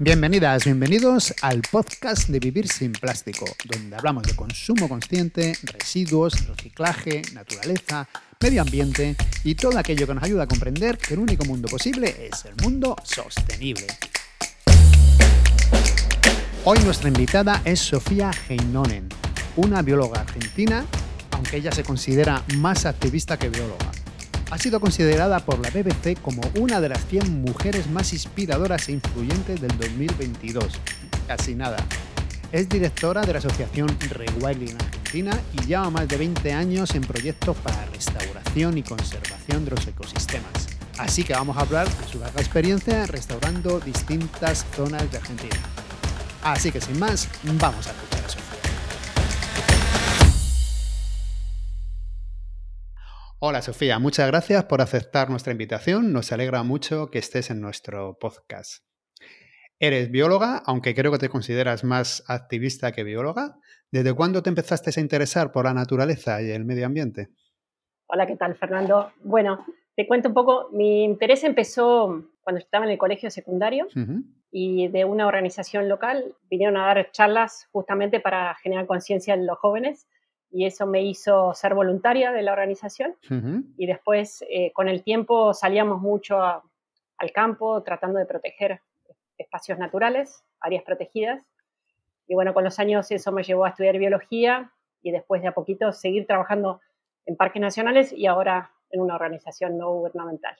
Bienvenidas, bienvenidos al podcast de Vivir sin Plástico, donde hablamos de consumo consciente, residuos, reciclaje, naturaleza, medio ambiente y todo aquello que nos ayuda a comprender que el único mundo posible es el mundo sostenible. Hoy nuestra invitada es Sofía Heinonen, una bióloga argentina, aunque ella se considera más activista que bióloga ha sido considerada por la BBC como una de las 100 mujeres más inspiradoras e influyentes del 2022. Casi nada. Es directora de la asociación Rewilding Argentina y lleva más de 20 años en proyectos para restauración y conservación de los ecosistemas. Así que vamos a hablar de su larga experiencia restaurando distintas zonas de Argentina. Así que sin más, vamos a escuchar a Sofía. Hola Sofía, muchas gracias por aceptar nuestra invitación. Nos alegra mucho que estés en nuestro podcast. Eres bióloga, aunque creo que te consideras más activista que bióloga. ¿Desde cuándo te empezaste a interesar por la naturaleza y el medio ambiente? Hola, ¿qué tal, Fernando? Bueno, te cuento un poco. Mi interés empezó cuando estaba en el colegio secundario y de una organización local vinieron a dar charlas justamente para generar conciencia en los jóvenes y eso me hizo ser voluntaria de la organización. Y después, eh, con el tiempo, salíamos mucho al campo tratando de proteger espacios naturales, áreas protegidas. Y bueno, con los años eso me llevó a estudiar biología y después de a poquito seguir trabajando en parques nacionales y ahora en una organización no gubernamental.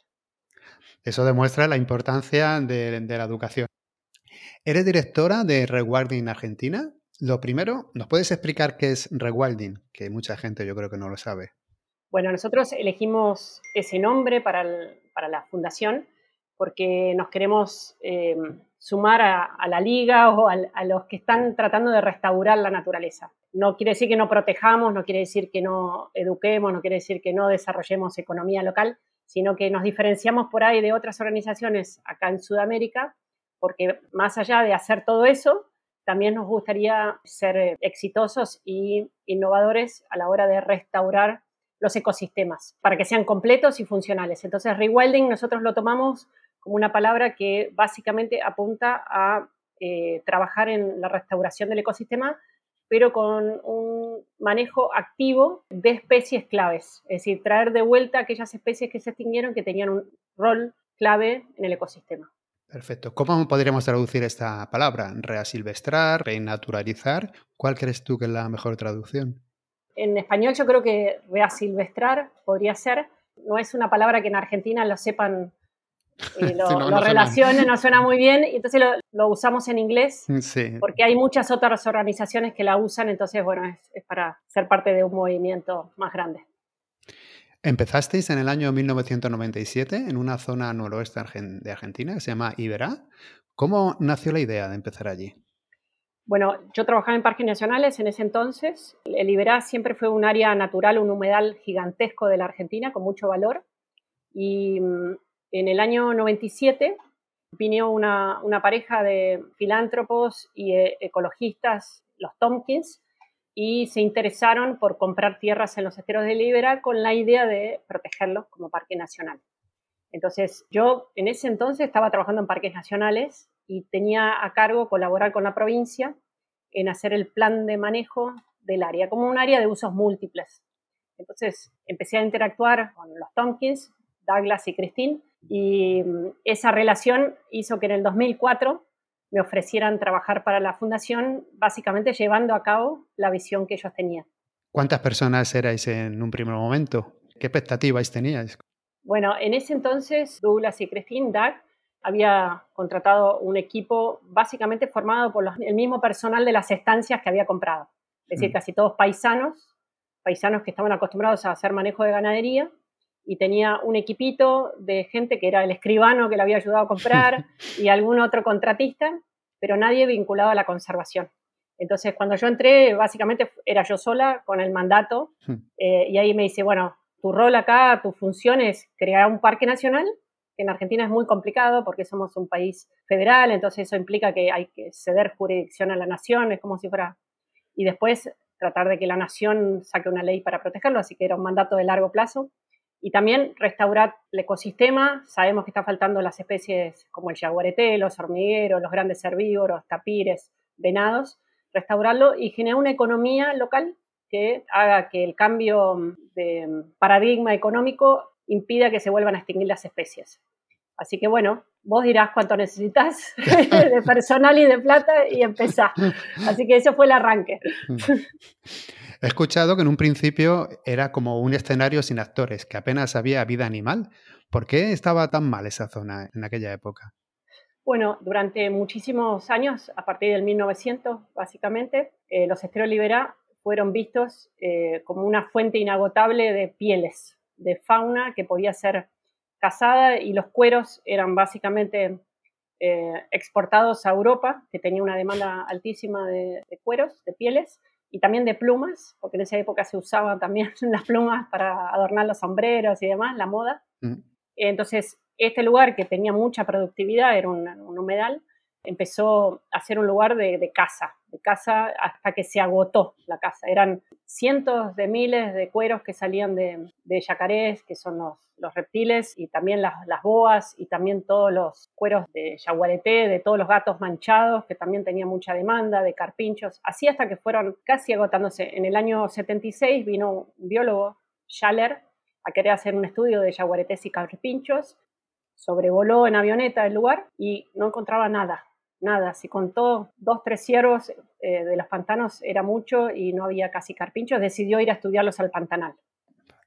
Eso demuestra la importancia de, de la educación. ¿Eres directora de Rewarding Argentina? Lo primero, ¿nos puedes explicar qué es rewilding? Que mucha gente yo creo que no lo sabe. Bueno, nosotros elegimos ese nombre para, la fundación porque nos queremos em, sumar a, la liga o a, los que están tratando de restaurar la naturaleza. No quiere decir que no protejamos, no quiere decir que no eduquemos, no quiere decir que no desarrollemos economía local, sino que nos diferenciamos por ahí de otras organizaciones acá en Sudamérica, porque más allá de hacer todo eso, también nos gustaría ser eh, exitosos y innovadores a la hora de restaurar los ecosistemas para que sean completos y funcionales. Entonces, rewilding nosotros lo tomamos como una palabra que básicamente apunta a eh, trabajar en la restauración del ecosistema, pero con un manejo activo de especies claves, es decir, traer de vuelta aquellas especies que se extinguieron que tenían un rol clave en el ecosistema. Perfecto. ¿Cómo podríamos traducir esta palabra? Reasilvestrar, renaturalizar. ¿Cuál crees tú que es la mejor traducción? En español yo creo que reasilvestrar podría ser. No es una palabra que en Argentina lo sepan, eh, lo, relacionen, no suena muy bien, y entonces lo, usamos en inglés, mm, porque hay muchas otras organizaciones que la usan, entonces bueno, es para ser parte de un movimiento más grande. Empezasteis en el año 1997 en una zona noroeste de Argentina que se llama Iberá. ¿Cómo nació la idea de empezar allí? Bueno, yo trabajaba en parques nacionales en ese entonces. El Iberá siempre fue un área natural, un humedal gigantesco de la Argentina con mucho valor. Y mm, en el año 97 vino una, una pareja de filántropos y eh, ecologistas, los Tompkins, y se interesaron por comprar tierras en los esteros de Libera con la idea de protegerlos como parque nacional. Entonces, yo en ese entonces estaba trabajando en parques nacionales y tenía a cargo colaborar con la provincia en hacer el plan de manejo del área, como un área de usos múltiples. Entonces, empecé a interactuar con los Tompkins, Douglas y Christine, y mm, esa relación hizo que en el 2004 me ofrecieran trabajar para la fundación, básicamente llevando a cabo la visión que ellos tenían. ¿Cuántas personas erais en un primer momento? ¿Qué expectativas teníais? Bueno, en ese entonces Douglas y Christine Doug había contratado un equipo básicamente formado por el mismo personal de las estancias que había comprado. Es decir, mm. casi todos paisanos, paisanos que estaban acostumbrados a hacer manejo de ganadería y tenía un equipito de gente que era el escribano que le había ayudado a comprar y algún otro contratista, pero nadie vinculado a la conservación. Entonces, cuando yo entré, básicamente era yo sola con el mandato hmm. eh, y ahí me dice, bueno, tu rol acá, tu función es crear un parque nacional, que en Argentina es muy complicado porque somos un país federal, entonces eso implica que hay que ceder jurisdicción a la nación, es como si fuera... Y después tratar de que la nación saque una ley para protegerlo, así que era un mandato de largo plazo. Y también restaurar el ecosistema. Sabemos que está faltando las especies como el jaguarete, los hormigueros, los grandes herbívoros, tapires, venados, restaurarlo y generar una economía local que haga que el cambio de paradigma económico impida que se vuelvan a extinguir las especies. Así que bueno, vos dirás cuánto necesitas de personal y de plata y empezá. Así que eso fue el arranque. He escuchado que en un principio era como un escenario sin actores, que apenas había vida animal. ¿Por qué estaba tan mal esa zona en aquella época? Bueno, durante muchísimos años, a partir del 1900 básicamente, eh, los esteros Libera fueron vistos eh, como una fuente inagotable de pieles, de fauna que podía ser cazada y los cueros eran básicamente eh, exportados a Europa, que tenía una demanda altísima de, cueros, de pieles y también de plumas, porque en esa época se usaban también las plumas para adornar los sombreros y demás, la moda. Entonces, este lugar que tenía mucha productividad, era un, un humedal, empezó a ser un lugar de, caza, de caza hasta que se agotó la caza. Eran cientos de miles de cueros que salían de, yacarés, que son los, reptiles, y también las, boas, y también todos los cueros de yaguareté, de todos los gatos manchados, que también tenía mucha demanda, de carpinchos, así hasta que fueron casi agotándose. En el año 76 vino un biólogo, Schaller, a querer hacer un estudio de yaguaretés y carpinchos, sobrevoló en avioneta el lugar y no encontraba nada, nada, si contó dos, tres ciervos eh, de los pantanos era mucho y no había casi carpinchos, decidió ir a estudiarlos al Pantanal.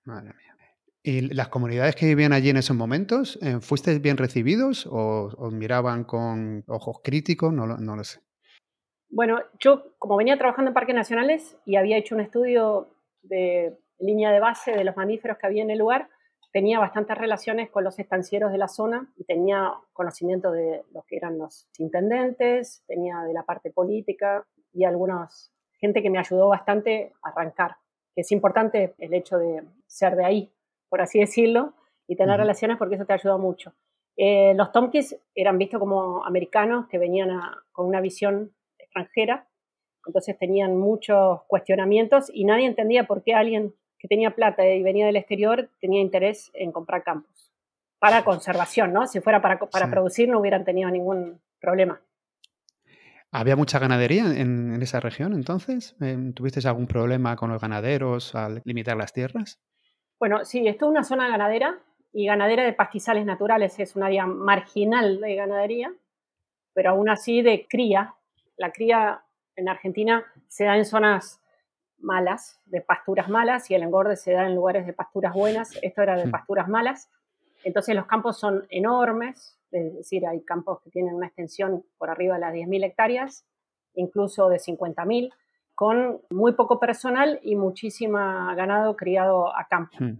Madre mía. ¿Y las comunidades que vivían allí en esos momentos, eh, fuisteis bien recibidos o os miraban con ojos críticos? No, no lo sé. Bueno, yo como venía trabajando en parques nacionales y había hecho un estudio de línea de base de los mamíferos que había en el lugar, tenía bastantes relaciones con los estancieros de la zona y tenía conocimiento de lo que eran los intendentes, tenía de la parte política y algunos gente que me ayudó bastante a arrancar, que es importante el hecho de ser de ahí, por así decirlo, y tener relaciones porque eso te ayuda mucho. Eh, los Tomkis eran vistos como americanos que venían con una visión extranjera, entonces tenían muchos cuestionamientos y nadie entendía por qué alguien que tenía plata y venía del exterior tenía interés en comprar campos para conservación, ¿no? Si fuera para, para producir no hubieran tenido ningún problema. ¿Había mucha ganadería en, esa región entonces? Em, ¿Tuviste algún problema con los ganaderos al limitar las tierras? Bueno, sí, esto es una zona ganadera y ganadera de pastizales naturales, es un área marginal de ganadería, pero aún así de cría. La cría en Argentina se da en zonas malas, de pasturas malas, y el engorde se da en lugares de pasturas buenas. Esto era de pasturas malas. Entonces los campos son enormes, es decir, hay campos que tienen una extensión por arriba de las 10.000 hectáreas, incluso de 50.000, con muy poco personal y muchísima ganado criado a campo. Hmm.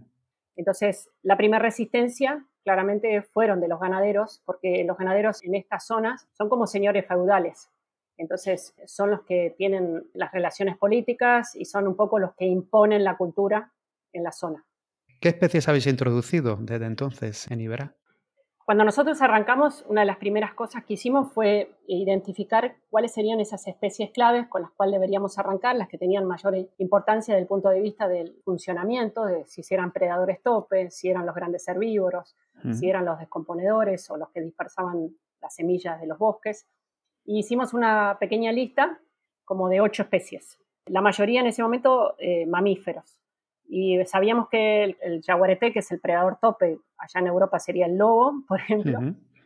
Entonces, la primera resistencia claramente fueron de los ganaderos, porque los ganaderos en estas zonas son como señores feudales. Entonces, son los que tienen las relaciones políticas y son un poco los que imponen la cultura en la zona. ¿Qué especies habéis introducido desde entonces en Iberá? Cuando nosotros arrancamos, una de las primeras cosas que hicimos fue identificar cuáles serían esas especies claves con las cuales deberíamos arrancar, las que tenían mayor importancia desde el punto de vista del funcionamiento, de si eran predadores topes, si eran los grandes herbívoros, si eran los descomponedores o los que dispersaban las semillas de los bosques y hicimos una pequeña lista como de ocho especies. La mayoría en ese momento eh, mamíferos. Y sabíamos que el, el, que es el predador tope, allá en Europa sería el lobo, por ejemplo,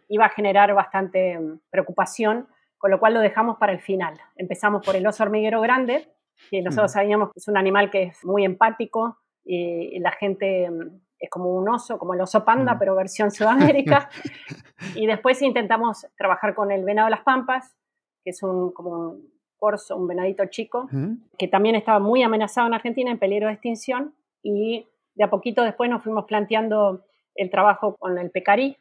iba a generar bastante mm, preocupación, con lo cual lo dejamos para el final. Empezamos por el oso hormiguero grande, que nosotros sabíamos que es un animal que es muy empático y la gente mm, es como un oso, como el oso panda, pero versión Sudamérica. y después intentamos trabajar con el venado de las pampas, que es un, como un corzo, un venadito chico, que también estaba muy amenazado en Argentina, en peligro de extinción. Y de a poquito después nos fuimos planteando el trabajo con el pecarí.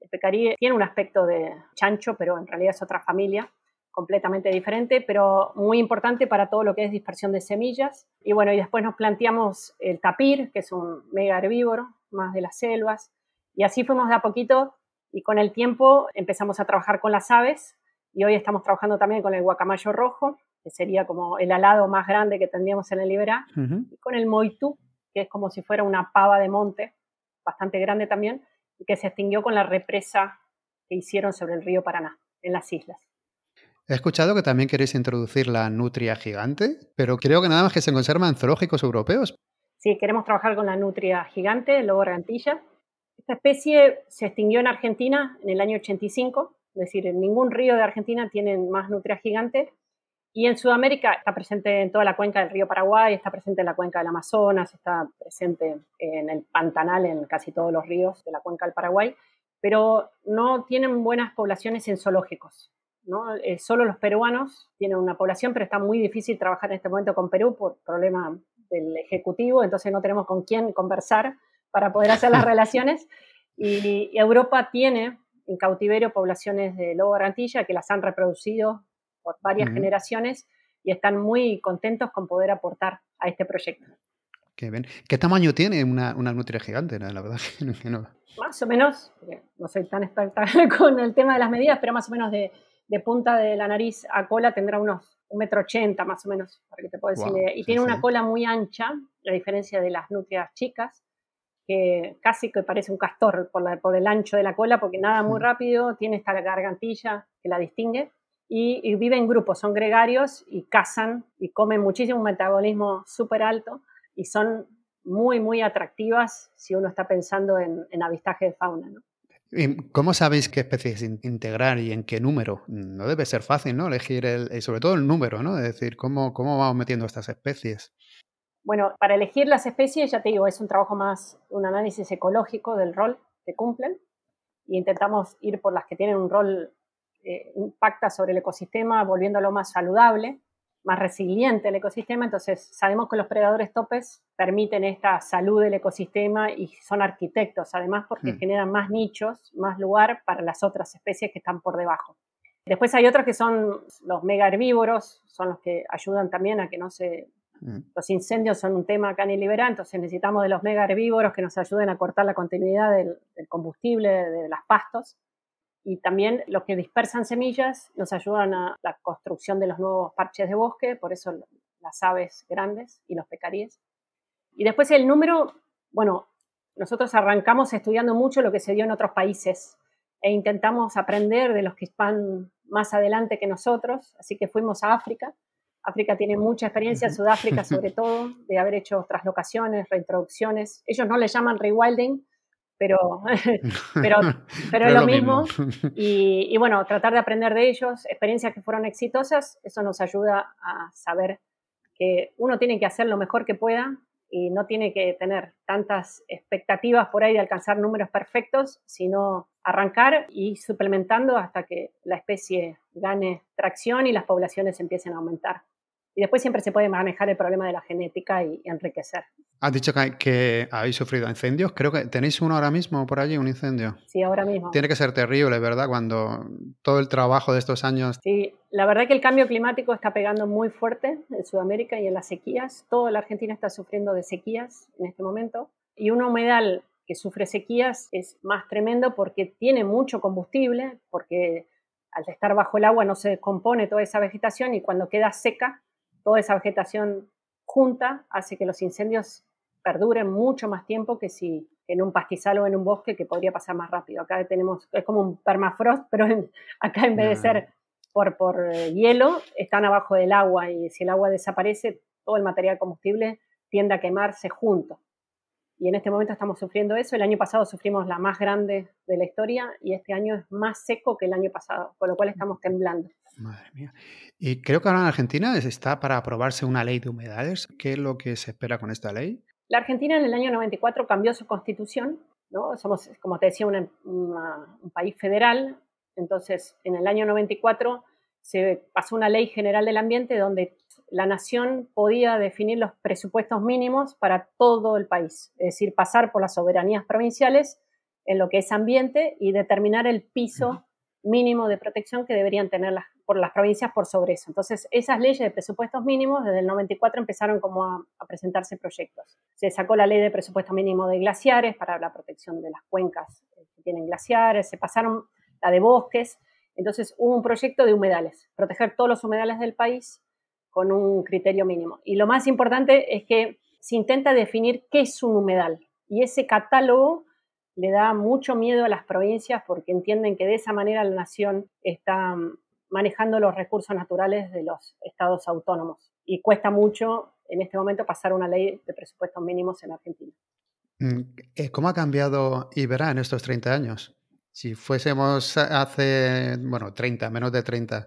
El pecarí tiene un aspecto de chancho, pero en realidad es otra familia completamente diferente, pero muy importante para todo lo que es dispersión de semillas. Y bueno, y después nos planteamos el tapir, que es un mega herbívoro, más de las selvas, y así fuimos de a poquito y con el tiempo empezamos a trabajar con las aves y hoy estamos trabajando también con el guacamayo rojo, que sería como el alado más grande que tendríamos en el Liberá, y con el moitú, que es como si fuera una pava de monte, bastante grande también, y que se extinguió con la represa que hicieron sobre el río Paraná, en las islas. He escuchado que también queréis introducir la nutria gigante, pero creo que nada más que se conserva en zoológicos europeos. Sí, queremos trabajar con la nutria gigante, el lobo gargantilla. Esta especie se extinguió en Argentina en el año 85, es decir, en ningún río de Argentina tienen más nutria gigante. Y en Sudamérica está presente en toda la cuenca del río Paraguay, está presente en la cuenca del Amazonas, está presente en el Pantanal, en casi todos los ríos de la cuenca del Paraguay, pero no tienen buenas poblaciones en zoológicos. ¿No? Eh, solo los peruanos tienen una población, pero está muy difícil trabajar en este momento con Perú por problema del Ejecutivo, entonces no tenemos con quién conversar para poder hacer las relaciones. Y, Europa tiene en cautiverio poblaciones de lobo garantilla que las han reproducido por varias generaciones y están muy contentos con poder aportar a este proyecto. Qué, bien. ¿Qué tamaño tiene una, una nutria gigante? La verdad Más o menos, no soy tan experta con el tema de las medidas, pero más o menos de, de punta de la nariz a cola tendrá unos un metro ochenta más o menos, para que te pueda decir. y tiene una cola muy ancha, a diferencia de las nutrias chicas, que casi que parece un castor por, la, por el ancho de la cola, porque nada muy mm. rápido, tiene esta gargantilla que la distingue. Y, y, vive en grupos, son gregarios y cazan y comen muchísimo, un metabolismo súper alto y son muy, muy atractivas si uno está pensando en, en avistaje de fauna. ¿no? ¿Cómo sabéis qué especies integrar y en qué número? No debe ser fácil, ¿no? Elegir el, eh, sobre todo el número, ¿no? Es decir, ¿cómo, cómo vamos metiendo estas especies? Bueno, para elegir las especies, ya te digo, es un trabajo más, un análisis ecológico del rol que cumplen y intentamos ir por las que tienen un rol eh, impacta sobre el ecosistema, volviéndolo más saludable más resiliente el ecosistema, entonces sabemos que los predadores topes permiten esta salud del ecosistema y son arquitectos, además porque hmm. generan más nichos, más lugar para las otras especies que están por debajo. Después hay otros que son los mega herbívoros, son los que ayudan también a que no se... Hmm. Los incendios son un tema acá en Liberá, entonces necesitamos de los mega herbívoros que nos ayuden a cortar la continuidad del, del combustible, de las pastos y también los que dispersan semillas nos ayudan a la construcción de los nuevos parches de bosque, por eso las aves grandes y los pecaríes. Y después el número, bueno, nosotros arrancamos estudiando mucho lo que se dio en otros países e intentamos aprender de los que están más adelante que nosotros, así que fuimos a África. África tiene mucha experiencia, Sudáfrica sobre todo, de haber hecho traslocaciones, reintroducciones. Ellos no le llaman rewilding, pero, pero, pero es lo, mismo. Y, y, bueno, tratar de aprender de ellos, experiencias que fueron exitosas, eso nos ayuda a saber que uno tiene que hacer lo mejor que pueda y no tiene que tener tantas expectativas por ahí de alcanzar números perfectos, sino arrancar y suplementando hasta que la especie gane tracción y las poblaciones empiecen a aumentar. Y después siempre se puede manejar el problema de la genética y enriquecer. Has dicho que, habéis sufrido incendios. Creo que tenéis uno ahora mismo por allí, un incendio. Sí, ahora mismo. Tiene que ser terrible, ¿verdad? Cuando todo el trabajo de estos años. Sí, la verdad que el cambio climático está pegando muy fuerte en Sudamérica y en las sequías. Toda la Argentina está sufriendo de sequías en este momento. Y un humedal que sufre sequías es más tremendo porque tiene mucho combustible, porque al estar bajo el agua no se descompone toda esa vegetación y cuando queda seca, toda esa vegetación junta hace que los incendios perduren mucho más tiempo que si en un pastizal o en un bosque que podría pasar más rápido. Acá tenemos, es como un permafrost, pero acá en vez de ser por, por eh, hielo, están abajo del agua y si el agua desaparece, todo el material combustible tiende a quemarse junto. Y en este momento estamos sufriendo eso. El año pasado sufrimos la más grande de la historia y este año es más seco que el año pasado, con lo cual estamos temblando. Madre mía. Y creo que ahora en Argentina está para aprobarse una ley de humedales. ¿Qué es lo que se espera con esta ley? La Argentina en el año 94 cambió su constitución, ¿no? Somos, como te decía, un país federal. Entonces, en el año 94 se pasó una ley general del ambiente donde la nación podía definir los presupuestos mínimos para todo el país, es decir, pasar por las soberanías provinciales en lo que es ambiente y determinar el piso mínimo de protección que deberían tener las, por las provincias por sobre eso. Entonces, esas leyes de presupuestos mínimos, desde el 94 empezaron como a, presentarse proyectos. Se sacó la ley de presupuesto mínimo de glaciares para la protección de las cuencas que tienen glaciares, se pasaron la de bosques, entonces hubo un proyecto de humedales, proteger todos los humedales del país con un criterio mínimo. Y lo más importante es que se intenta definir qué es un humedal y ese catálogo le da mucho miedo a las provincias porque entienden que de esa manera la nación está mm, manejando los recursos naturales de los estados autónomos. Y cuesta mucho en este momento pasar una ley de presupuestos mínimos en Argentina. Mm, eh, ¿Cómo ha cambiado Iberá en estos 30 años? Si fuésemos hace, bueno, 30, menos de 30,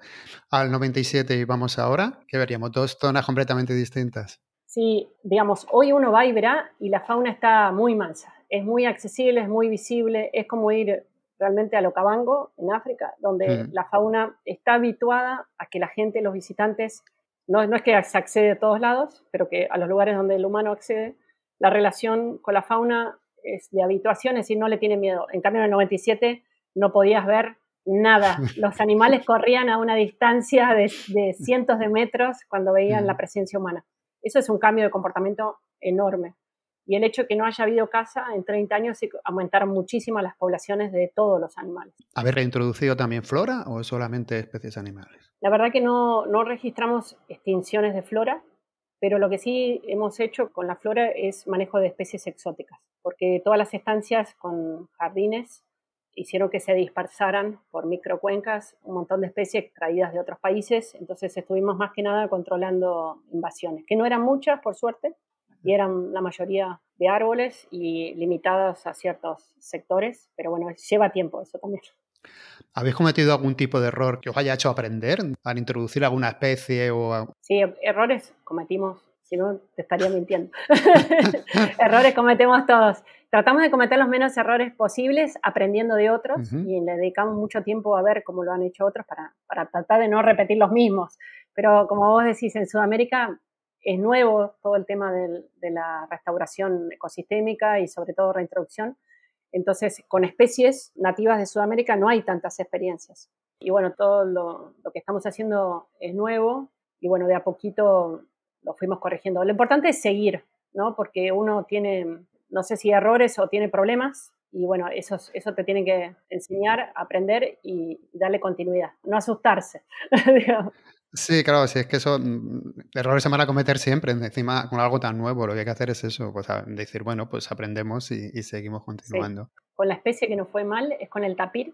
al 97 y vamos ahora, ¿qué veríamos? Dos zonas completamente distintas. Sí, digamos, hoy uno va y verá y la fauna está muy mansa. Es muy accesible, es muy visible, es como ir realmente a Locabango, en África, donde la fauna está habituada a que la gente, los visitantes, no, no es que se accede a todos lados, pero que a los lugares donde el humano accede, la relación con la fauna es de habituación, es decir, no le tiene miedo. En cambio, en el 97 no podías ver nada. Los animales corrían a una distancia de, de cientos de metros cuando veían la presencia humana. Eso es un cambio de comportamiento enorme y el hecho de que no haya habido caza en 30 años aumentaron muchísimo las poblaciones de todos los animales. ¿Haber reintroducido también flora o solamente especies animales? La verdad que no, no registramos extinciones de flora, pero lo que sí hemos hecho con la flora es manejo de especies exóticas, porque todas las estancias con jardines hicieron que se dispersaran por microcuencas un montón de especies traídas de otros países, entonces estuvimos más que nada controlando invasiones, que no eran muchas, por suerte, y eran la mayoría de árboles y limitadas a ciertos sectores, pero bueno, lleva tiempo eso también. ¿Habéis cometido algún tipo de error que os haya hecho aprender al introducir alguna especie o...? Sí, errores cometimos, si no te estaría mintiendo. errores cometemos todos. Tratamos de cometer los menos errores posibles aprendiendo de otros y le dedicamos mucho tiempo a ver cómo lo han hecho otros para, para tratar de no repetir los mismos. Pero como vos decís, en Sudamérica es nuevo todo el tema de la restauración ecosistémica y sobre todo reintroducción. Entonces, con especies nativas de Sudamérica no hay tantas experiencias. Y bueno, todo lo, que estamos haciendo es nuevo y bueno, de a poquito lo fuimos corrigiendo. Lo importante es seguir, ¿no? Porque uno tiene, no sé si errores o tiene problemas y bueno, eso, eso te tiene que enseñar, aprender y, darle continuidad, no asustarse. Sí, claro, si es que eso, mm, errores se van a cometer siempre, encima con algo tan nuevo, lo que hay que hacer es eso, pues decir, bueno, pues aprendemos y, seguimos continuando. Con la especie que nos fue mal es con el tapir,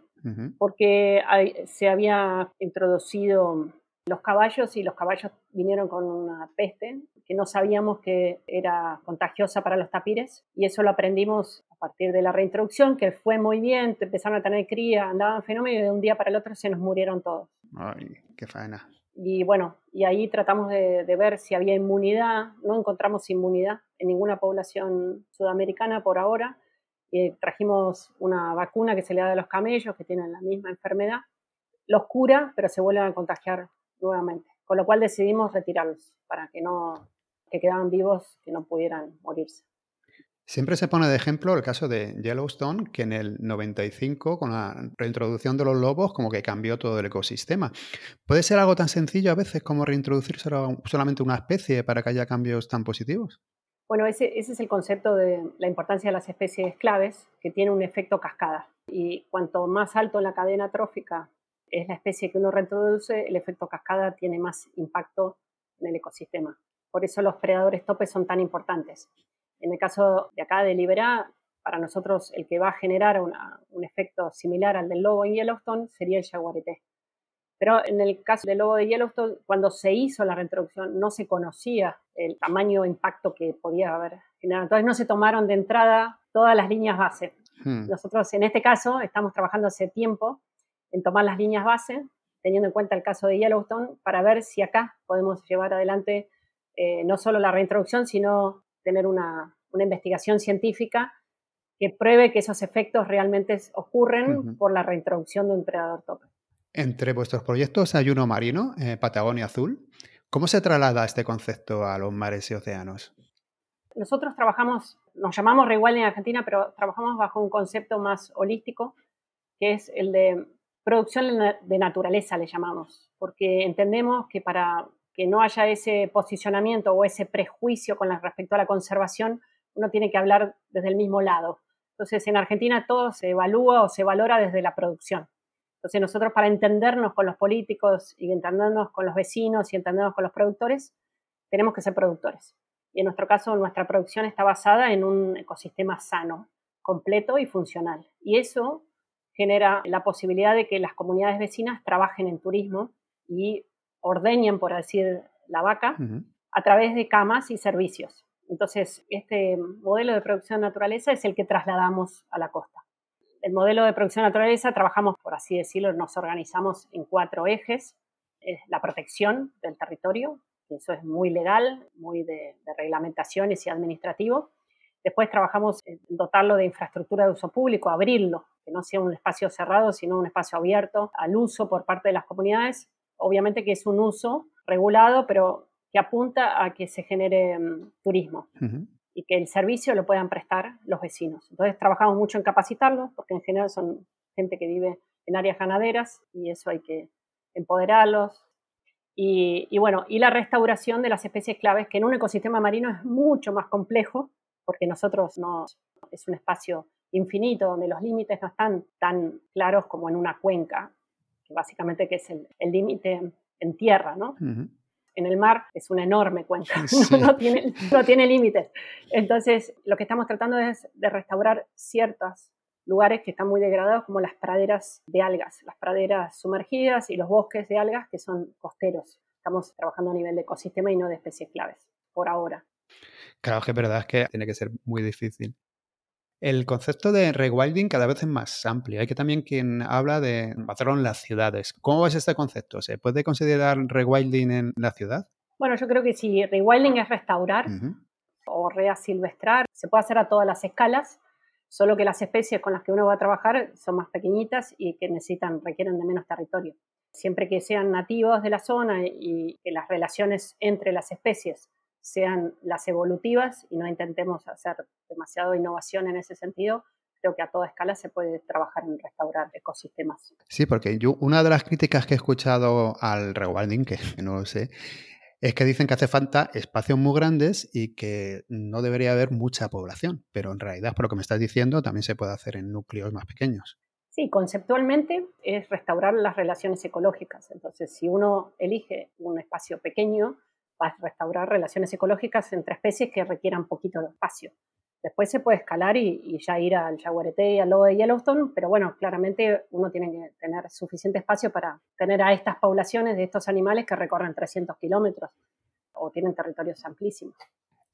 porque se había introducido los caballos y los caballos vinieron con una peste que no sabíamos que era contagiosa para los tapires y eso lo aprendimos a partir de la reintroducción, que fue muy bien, empezaron a tener cría, andaban fenómenos y de un día para el otro se nos murieron todos. Ay, qué faena. Y bueno, y ahí tratamos de, ver si había inmunidad. No encontramos inmunidad en ninguna población sudamericana por ahora. Y trajimos una vacuna que se le da a los camellos que tienen la misma enfermedad. Los cura, pero se vuelven a contagiar nuevamente. Con lo cual decidimos retirarlos para que no que quedaban vivos, que no pudieran morirse. Siempre se pone de ejemplo el caso de Yellowstone, que en el 95, con la reintroducción de los lobos, como que cambió todo el ecosistema. ¿Puede ser algo tan sencillo a veces como reintroducir solamente una especie para que haya cambios tan positivos? Bueno, ese, ese es el concepto de la importancia de las especies claves, que tiene un efecto cascada. Y cuanto más alto en la cadena trófica es la especie que uno reintroduce, el efecto cascada tiene más impacto en el ecosistema. Por eso los predadores topes son tan importantes. En el caso de acá de Libera, para nosotros el que va a generar un efecto similar al del lobo en Yellowstone sería el jaguarete. Pero en el caso del lobo de Yellowstone, cuando se hizo la reintroducción, no se conocía el tamaño o impacto que podía haber generado. Entonces no se tomaron de entrada todas las líneas base. Hmm. Nosotros en este caso estamos trabajando hace tiempo en tomar las líneas base, teniendo en cuenta el caso de Yellowstone, para ver si acá podemos llevar adelante eh, no solo la reintroducción, sino tener una, investigación científica que pruebe que esos efectos realmente ocurren por la reintroducción de un predador tope. Entre vuestros proyectos hay uno marino, eh, Patagonia Azul. ¿Cómo se traslada este concepto a los mares y océanos? Nosotros trabajamos, nos llamamos Rewild en Argentina, pero trabajamos bajo un concepto más holístico, que es el de producción de naturaleza, le llamamos, porque entendemos que para que no haya ese posicionamiento o ese prejuicio con respecto a la conservación, uno tiene que hablar desde el mismo lado. Entonces, en Argentina todo se evalúa o se valora desde la producción. Entonces, nosotros para entendernos con los políticos y entendernos con los vecinos y entendernos con los productores, tenemos que ser productores. Y en nuestro caso, nuestra producción está basada en un ecosistema sano, completo y funcional. Y eso genera la posibilidad de que las comunidades vecinas trabajen en turismo y ordeñen, por decir, la vaca a través de camas y servicios. Entonces, este modelo de producción naturaleza es el que trasladamos a la costa. El modelo de producción naturaleza trabajamos, por así decirlo, nos organizamos en cuatro ejes. Es la protección del territorio, eso es muy legal, muy de, de reglamentaciones y administrativo. Después trabajamos en dotarlo de infraestructura de uso público, abrirlo, que no sea un espacio cerrado, sino un espacio abierto al uso por parte de las comunidades. Obviamente que es un uso regulado, pero que apunta a que se genere mm, turismo y que el servicio lo puedan prestar los vecinos. Entonces trabajamos mucho en capacitarlos, porque en general son gente que vive en áreas ganaderas y eso hay que empoderarlos. Y, y bueno, y la restauración de las especies claves, que en un ecosistema marino es mucho más complejo, porque nosotros no es un espacio infinito donde los límites no están tan claros como en una cuenca, que básicamente que es el límite en tierra, ¿no? en el mar es una enorme cuenca, no, tiene, no tiene límites. Entonces, lo que estamos tratando es de restaurar ciertos lugares que están muy degradados, como las praderas de algas, las praderas sumergidas y los bosques de algas que son costeros. Estamos trabajando a nivel de ecosistema y no de especies claves, por ahora. Claro, que es verdad es que tiene que ser muy difícil. El concepto de rewilding cada vez es más amplio. Hay que también quien habla de en las ciudades. ¿Cómo es este concepto? ¿Se puede considerar rewilding en la ciudad? Bueno, yo creo que si rewilding es restaurar o reasilvestrar, se puede hacer a todas las escalas, solo que las especies con las que uno va a trabajar son más pequeñitas y que necesitan, requieren de menos territorio. Siempre que sean nativos de la zona y que las relaciones entre las especies sean las evolutivas y no intentemos hacer demasiado innovación en ese sentido, creo que a toda escala se puede trabajar en restaurar ecosistemas. Sí, porque yo una de las críticas que he escuchado al rewilding, que no lo sé, es que dicen que hace falta espacios muy grandes y que no debería haber mucha población, pero en realidad, por lo que me estás diciendo, también se puede hacer en núcleos más pequeños. Sí, conceptualmente es restaurar las relaciones ecológicas. Entonces, si uno elige un espacio pequeño, para restaurar relaciones ecológicas entre especies que requieran poquito de espacio. Después se puede escalar y, ya ir al jaguarete y al lobo de Yellowstone, pero bueno, claramente uno tiene que tener suficiente espacio para tener a estas poblaciones de estos animales que recorren 300 kilómetros o tienen territorios amplísimos.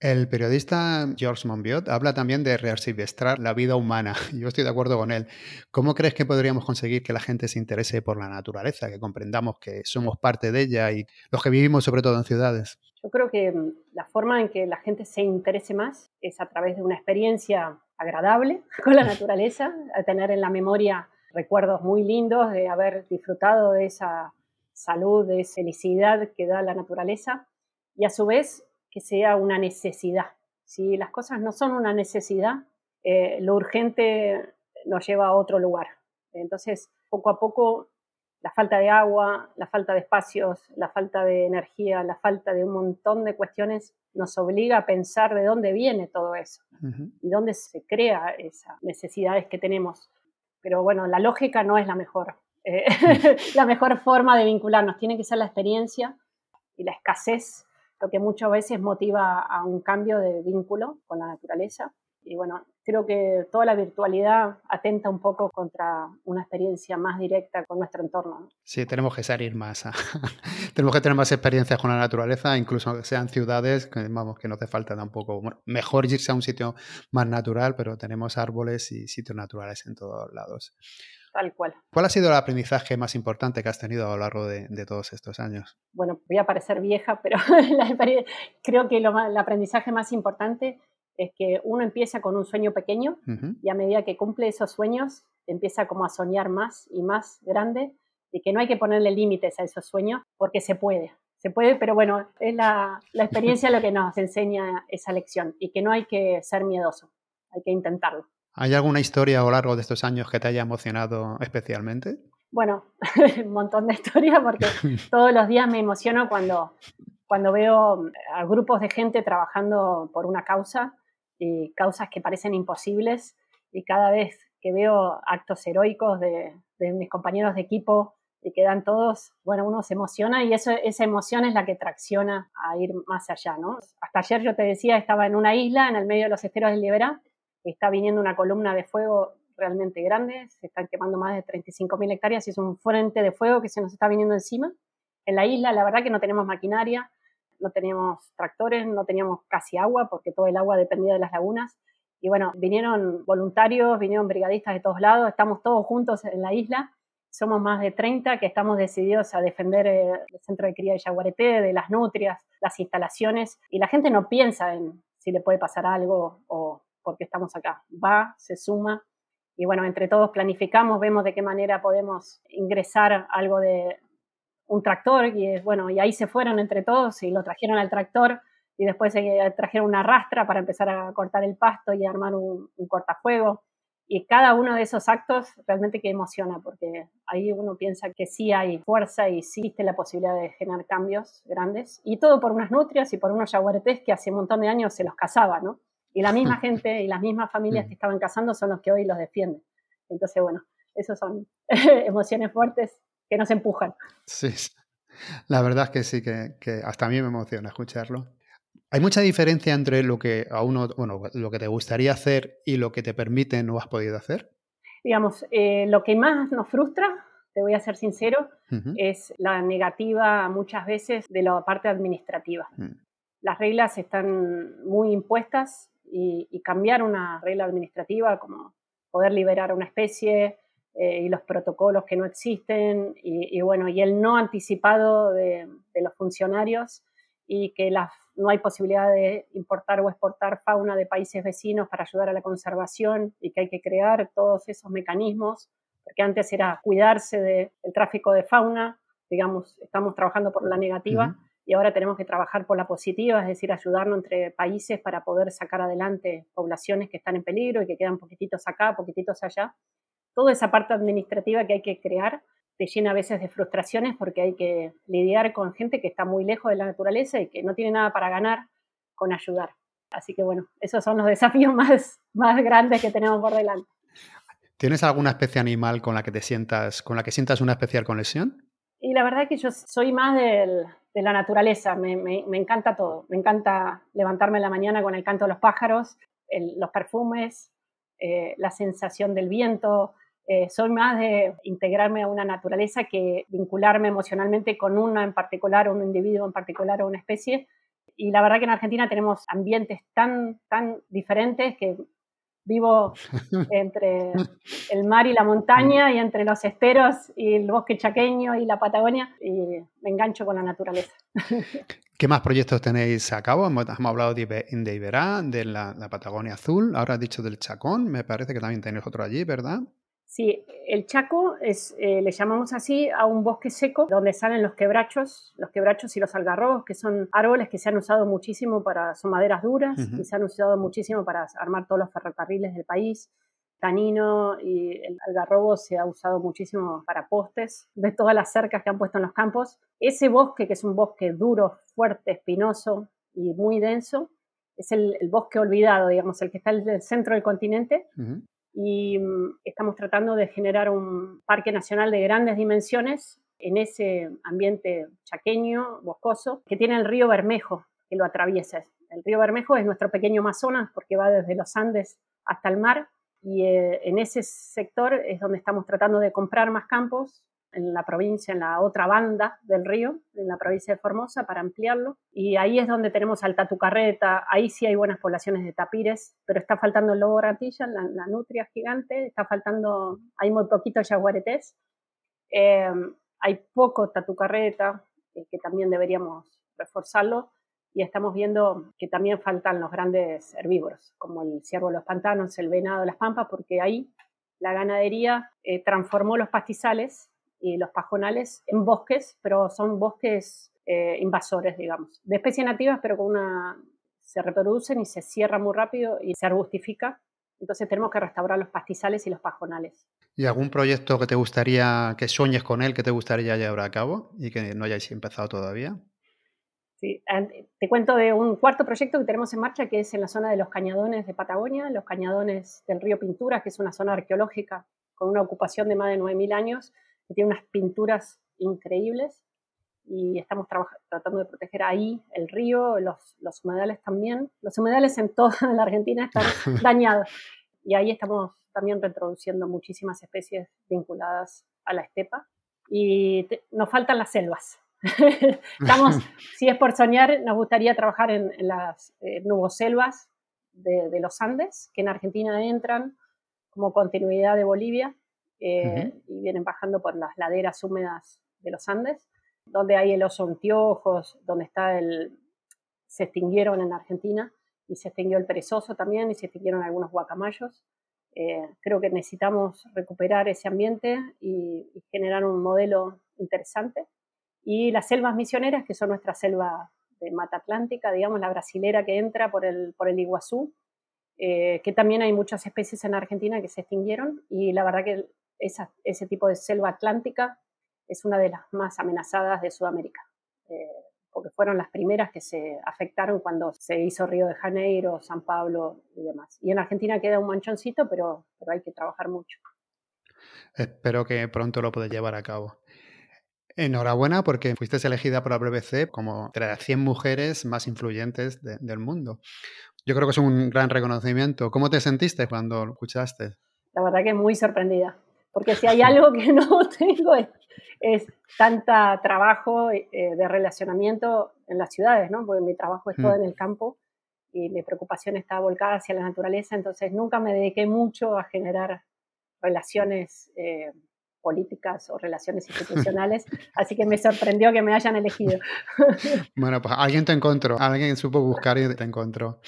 El periodista George Monbiot habla también de rearsilvestrar la vida humana. Yo estoy de acuerdo con él. ¿Cómo crees que podríamos conseguir que la gente se interese por la naturaleza, que comprendamos que somos parte de ella y los que vivimos sobre todo en ciudades? Yo creo que mm, la forma en que la gente se interese más es a través de una experiencia agradable con la naturaleza, a tener en la memoria recuerdos muy lindos de haber disfrutado de esa salud, de esa felicidad que da la naturaleza y a su vez que sea una necesidad. Si las cosas no son una necesidad, eh, lo urgente nos lleva a otro lugar. Entonces, poco a poco, la falta de agua, la falta de espacios, la falta de energía, la falta de un montón de cuestiones nos obliga a pensar de dónde viene todo eso y dónde se crea esas necesidades que tenemos. Pero bueno, la lógica no es la mejor, eh, la mejor forma de vincularnos. Tiene que ser la experiencia y la escasez lo que muchas veces motiva a un cambio de vínculo con la naturaleza. Y bueno, creo que toda la virtualidad atenta un poco contra una experiencia más directa con nuestro entorno. Sí, tenemos que salir más. tenemos que tener más experiencias con la naturaleza, incluso que sean ciudades, que, vamos, que no hace falta tampoco. mejor irse a un sitio más natural, pero tenemos árboles y sitios naturales en todos lados. Tal cual. ¿Cuál ha sido el aprendizaje más importante que has tenido a lo largo de, todos estos años? Bueno, voy a parecer vieja, pero creo que lo, el aprendizaje más importante es que uno empieza con un sueño pequeño y a medida que cumple esos sueños empieza como a soñar más y más grande y que no hay que ponerle límites a esos sueños porque se puede. Se puede, pero bueno, es la, la experiencia lo que nos enseña esa lección y que no hay que ser miedoso, hay que intentarlo. ¿Hay alguna historia a lo largo de estos años que te haya emocionado especialmente? Bueno, un montón de historias porque todos los días me emociono cuando, cuando veo a grupos de gente trabajando por una causa y causas que parecen imposibles y cada vez que veo actos heroicos de, mis compañeros de equipo y quedan todos, bueno, uno se emociona y eso, esa emoción es la que tracciona a ir más allá, ¿no? Hasta ayer yo te decía, estaba en una isla en el medio de los esteros del Libera está viniendo una columna de fuego realmente grande, se están quemando más de 35.000 hectáreas y es un frente de fuego que se nos está viniendo encima. En la isla, la verdad que no tenemos maquinaria, no teníamos tractores, no teníamos casi agua porque todo el agua dependía de las lagunas. Y bueno, vinieron voluntarios, vinieron brigadistas de todos lados, estamos todos juntos en la isla. Somos más de 30 que estamos decididos a defender eh, el centro de cría de Yaguareté, de las nutrias, las instalaciones. Y la gente no piensa en si le puede pasar algo o por qué estamos acá. Va, se suma y bueno, entre todos planificamos, vemos de qué manera podemos ingresar algo de un tractor y bueno, y ahí se fueron entre todos y lo trajeron al tractor y después trajeron una rastra para empezar a cortar el pasto y armar un, cortafuego. Y cada uno de esos actos realmente que emociona, porque ahí uno piensa que sí hay fuerza y sí existe la posibilidad de generar cambios grandes. Y todo por unas nutrias y por unos yaguaretés que hace un montón de años se los cazaba, ¿no? Y la misma gente y las mismas familias que estaban cazando son los que hoy los defienden. Entonces, bueno, esas son emociones fuertes que nos empujan. Sí, la verdad es que sí, que, hasta a mí me emociona escucharlo. ¿Hay mucha diferencia entre lo que a uno, bueno, lo que te gustaría hacer y lo que te permite no has podido hacer? Digamos, eh, lo que más nos frustra, te voy a ser sincero, es la negativa muchas veces de la parte administrativa. Mm. Las reglas están muy impuestas y, cambiar una regla administrativa como poder liberar a una especie eh, y los protocolos que no existen y, bueno, y el no anticipado de, los funcionarios y que no hay posibilidad de importar o exportar fauna de países vecinos para ayudar a la conservación y que hay que crear todos esos mecanismos, porque antes era cuidarse del tráfico de fauna, digamos, estamos trabajando por la negativa y ahora tenemos que trabajar por la positiva, es decir, ayudarnos entre países para poder sacar adelante poblaciones que están en peligro y que quedan poquititos acá, poquititos allá. Toda esa parte administrativa que hay que crear te llena a veces de frustraciones porque hay que lidiar con gente que está muy lejos de la naturaleza y que no tiene nada para ganar con ayudar. Así que bueno, esos son los desafíos más, más grandes que tenemos por delante. ¿Tienes alguna especie animal con la que te sientas, con la que sientas una especial conexión? Y la verdad que yo soy más del, de la naturaleza, me, encanta todo, me encanta levantarme en la mañana con el canto de los pájaros, los perfumes, eh, la sensación del viento, eh, soy más de integrarme a una naturaleza que vincularme emocionalmente con una en particular, un individuo en particular o una especie. Y la verdad que en Argentina tenemos ambientes tan, tan diferentes que Vivo entre el mar y la montaña y entre los esteros y el bosque chaqueño y la Patagonia y me engancho con la naturaleza. ¿Qué más proyectos tenéis a cabo? Hemos hablado de, Iberá, de la, la, Patagonia Azul, ahora has dicho del Chacón, me parece que también tenéis otro allí, ¿verdad? Sí, el Chaco es, eh, le llamamos así a un bosque seco donde salen los quebrachos, los quebrachos y los algarrobos, que son árboles que se han usado muchísimo para, son maderas duras y se han usado muchísimo para armar todos los ferrocarriles del país. Tanino y el algarrobo se ha usado muchísimo para postes de todas las cercas que han puesto en los campos. Ese bosque, que es un bosque duro, fuerte, espinoso y muy denso, es el, bosque olvidado, digamos, el que está en el centro del continente y mm, estamos tratando de generar un parque nacional de grandes dimensiones en ese ambiente chaqueño, boscoso, que tiene el río Bermejo, que lo atraviesa. El río Bermejo es nuestro pequeño Amazonas porque va desde los Andes hasta el mar y eh, en ese sector es donde estamos tratando de comprar más campos en la provincia, en la otra banda del río, en la provincia de Formosa, para ampliarlo. Y ahí es donde tenemos Alta Tucarreta, ahí sí hay buenas poblaciones de tapires, pero está faltando el lobo ratilla, la, nutria gigante, está faltando, hay muy poquitos yaguaretés, eh, hay poco tatucarreta, eh, que también deberíamos reforzarlo, y estamos viendo que también faltan los grandes herbívoros, como el ciervo de los pantanos, el venado de las pampas, porque ahí la ganadería eh, transformó los pastizales y los pajonales en bosques, pero son bosques eh, invasores, digamos, de especies nativas, pero con una se reproducen y se cierran muy rápido y se arbustifica. Entonces tenemos que restaurar los pastizales y los pajonales. ¿Y algún proyecto que te gustaría, que sueñes con él, que te gustaría llevar a cabo y que no hayáis empezado todavía? Sí, te cuento de un cuarto proyecto que tenemos en marcha que es en la zona de los cañadones de Patagonia, los cañadones del río Pintura, que es una zona arqueológica con una ocupación de más de 9.000 años, tiene unas pinturas increíbles y estamos tratando de proteger ahí el río, los, los humedales también. Los humedales en toda la Argentina están dañados y ahí estamos también reintroduciendo muchísimas especies vinculadas a la estepa y nos faltan las selvas. Estamos, si es por soñar, nos gustaría trabajar en, las eh, nuboselvas de, de, los Andes, que en Argentina entran como continuidad de Bolivia eh, y vienen bajando por las laderas húmedas de los Andes, donde hay el oso anteojos, donde está el... se extinguieron en Argentina y se extinguió el perezoso también y se extinguieron algunos guacamayos. Eh, creo que necesitamos recuperar ese ambiente y, generar un modelo interesante. Y las selvas misioneras, que son nuestra selva de mata atlántica, digamos, la brasilera que entra por el, por el Iguazú, eh, que también hay muchas especies en Argentina que se extinguieron y la verdad que ese tipo de selva atlántica es una de las más amenazadas de Sudamérica. Eh, porque fueron las primeras que se afectaron cuando se hizo Río de Janeiro, San Pablo y demás. Y en Argentina queda un manchoncito, pero, pero hay que trabajar mucho. Espero que pronto lo puedas llevar a cabo. Enhorabuena porque fuiste elegida por la BBC como entre las 100 mujeres más influyentes del mundo. Yo creo que es un gran reconocimiento. ¿Cómo te sentiste cuando lo escuchaste? La verdad que muy sorprendida, porque si hay algo que no tengo es es tanta trabajo eh, de relacionamiento en las ciudades, ¿no? Porque mi trabajo es todo mm. en el campo y mi preocupación está volcada hacia la naturaleza, entonces nunca me dediqué mucho a generar relaciones eh, políticas o relaciones institucionales, así que me sorprendió que me hayan elegido. bueno, pues alguien te encontró, alguien supo buscar y te encontró.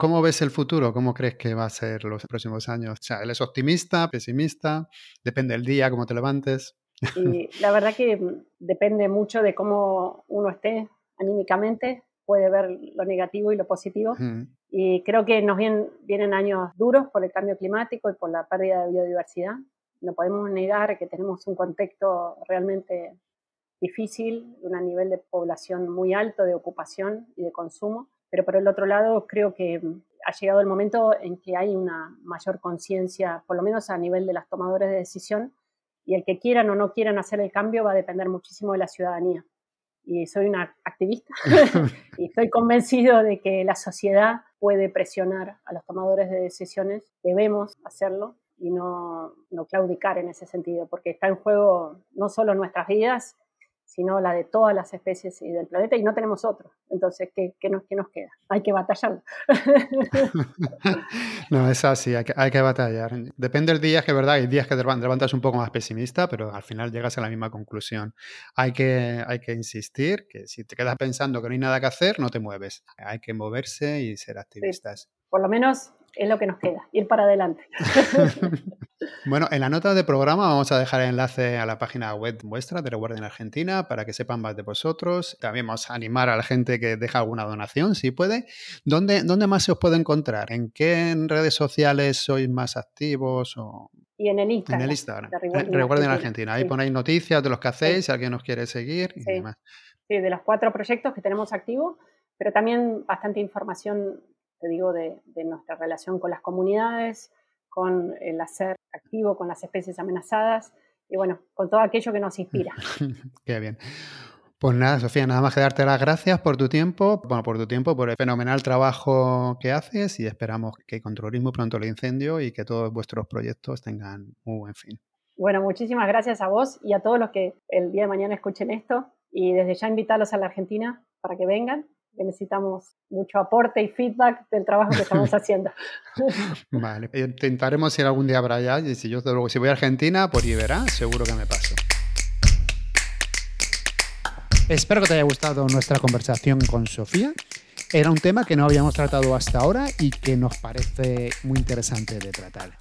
¿Cómo ves el futuro? ¿Cómo crees que va a ser los próximos años? O sea, ¿él es optimista, pesimista? Depende del día, cómo te levantes. Y la verdad que mm, depende mucho de cómo uno esté anímicamente, puede ver lo negativo y lo positivo. Y creo que nos vienen, vienen años duros por el cambio climático y por la pérdida de biodiversidad. No podemos negar que tenemos un contexto realmente difícil, un nivel de población muy alto, de ocupación y de consumo. Pero por el otro lado, creo que mm, ha llegado el momento en que hay una mayor conciencia, por lo menos a nivel de las tomadores de decisión, y el que quieran o no quieran hacer el cambio va a depender muchísimo de la ciudadanía. Y soy una activista y estoy convencido de que la sociedad puede presionar a los tomadores de decisiones, debemos hacerlo y no, no claudicar en ese sentido, porque está en juego no solo nuestras vidas, sino la de todas las especies y del planeta, y no tenemos otro. Entonces, ¿qué, qué, nos, qué nos, queda? Hay que batallar. no, es así, hay que, hay que, batallar. Depende del día, que verdad, hay días que te levantas un poco más pesimista, pero al final llegas a la misma conclusión. Hay que, hay que insistir, que si te quedas pensando que no hay nada que hacer, no te mueves. Hay que moverse y ser activistas. Por lo menos es lo que nos queda, ir para adelante. bueno, en la nota de programa vamos a dejar el enlace a la página web vuestra de Reguardia en Argentina para que sepan más de vosotros. También vamos a animar a la gente que deja alguna donación, si puede. ¿Dónde, dónde más se os puede encontrar? ¿En qué redes sociales sois más activos? O... Y en el Instagram. En el Instagram. Reguardia en Argentina. Ahí ponéis noticias de los que hacéis, si alguien nos quiere seguir y demás. Sí, de los cuatro proyectos que tenemos activos, pero también bastante información te digo, de, nuestra relación con las comunidades, con el hacer activo con las especies amenazadas y bueno, con todo aquello que nos inspira. Qué bien. Pues nada, Sofía, nada más que darte las gracias por tu tiempo, bueno, por tu tiempo, por el fenomenal trabajo que haces y esperamos que controlismo pronto el incendio y que todos vuestros proyectos tengan un buen fin. Bueno, muchísimas gracias a vos y a todos los que el día de mañana escuchen esto y desde ya invitarlos a la Argentina para que vengan que necesitamos mucho aporte y feedback del trabajo que estamos haciendo. vale, intentaremos ir algún día para allá y si yo luego si voy a Argentina, por verá, seguro que me paso. Espero que te haya gustado nuestra conversación con Sofía. Era un tema que no habíamos tratado hasta ahora y que nos parece muy interesante de tratar.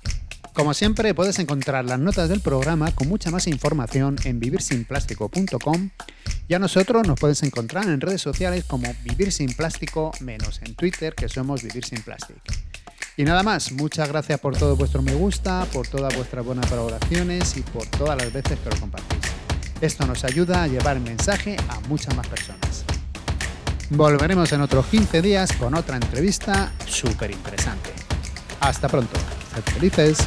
Como siempre, puedes encontrar las notas del programa con mucha más información en vivirsinplástico.com y a nosotros nos puedes encontrar en redes sociales como Vivir Sin Plástico, menos en Twitter, que somos Vivir Sin Plástico. Y nada más, muchas gracias por todo vuestro me gusta, por todas vuestras buenas colaboraciones y por todas las veces que lo compartís. Esto nos ayuda a llevar el mensaje a muchas más personas. Volveremos en otros 15 días con otra entrevista súper interesante. Hasta pronto. Felices.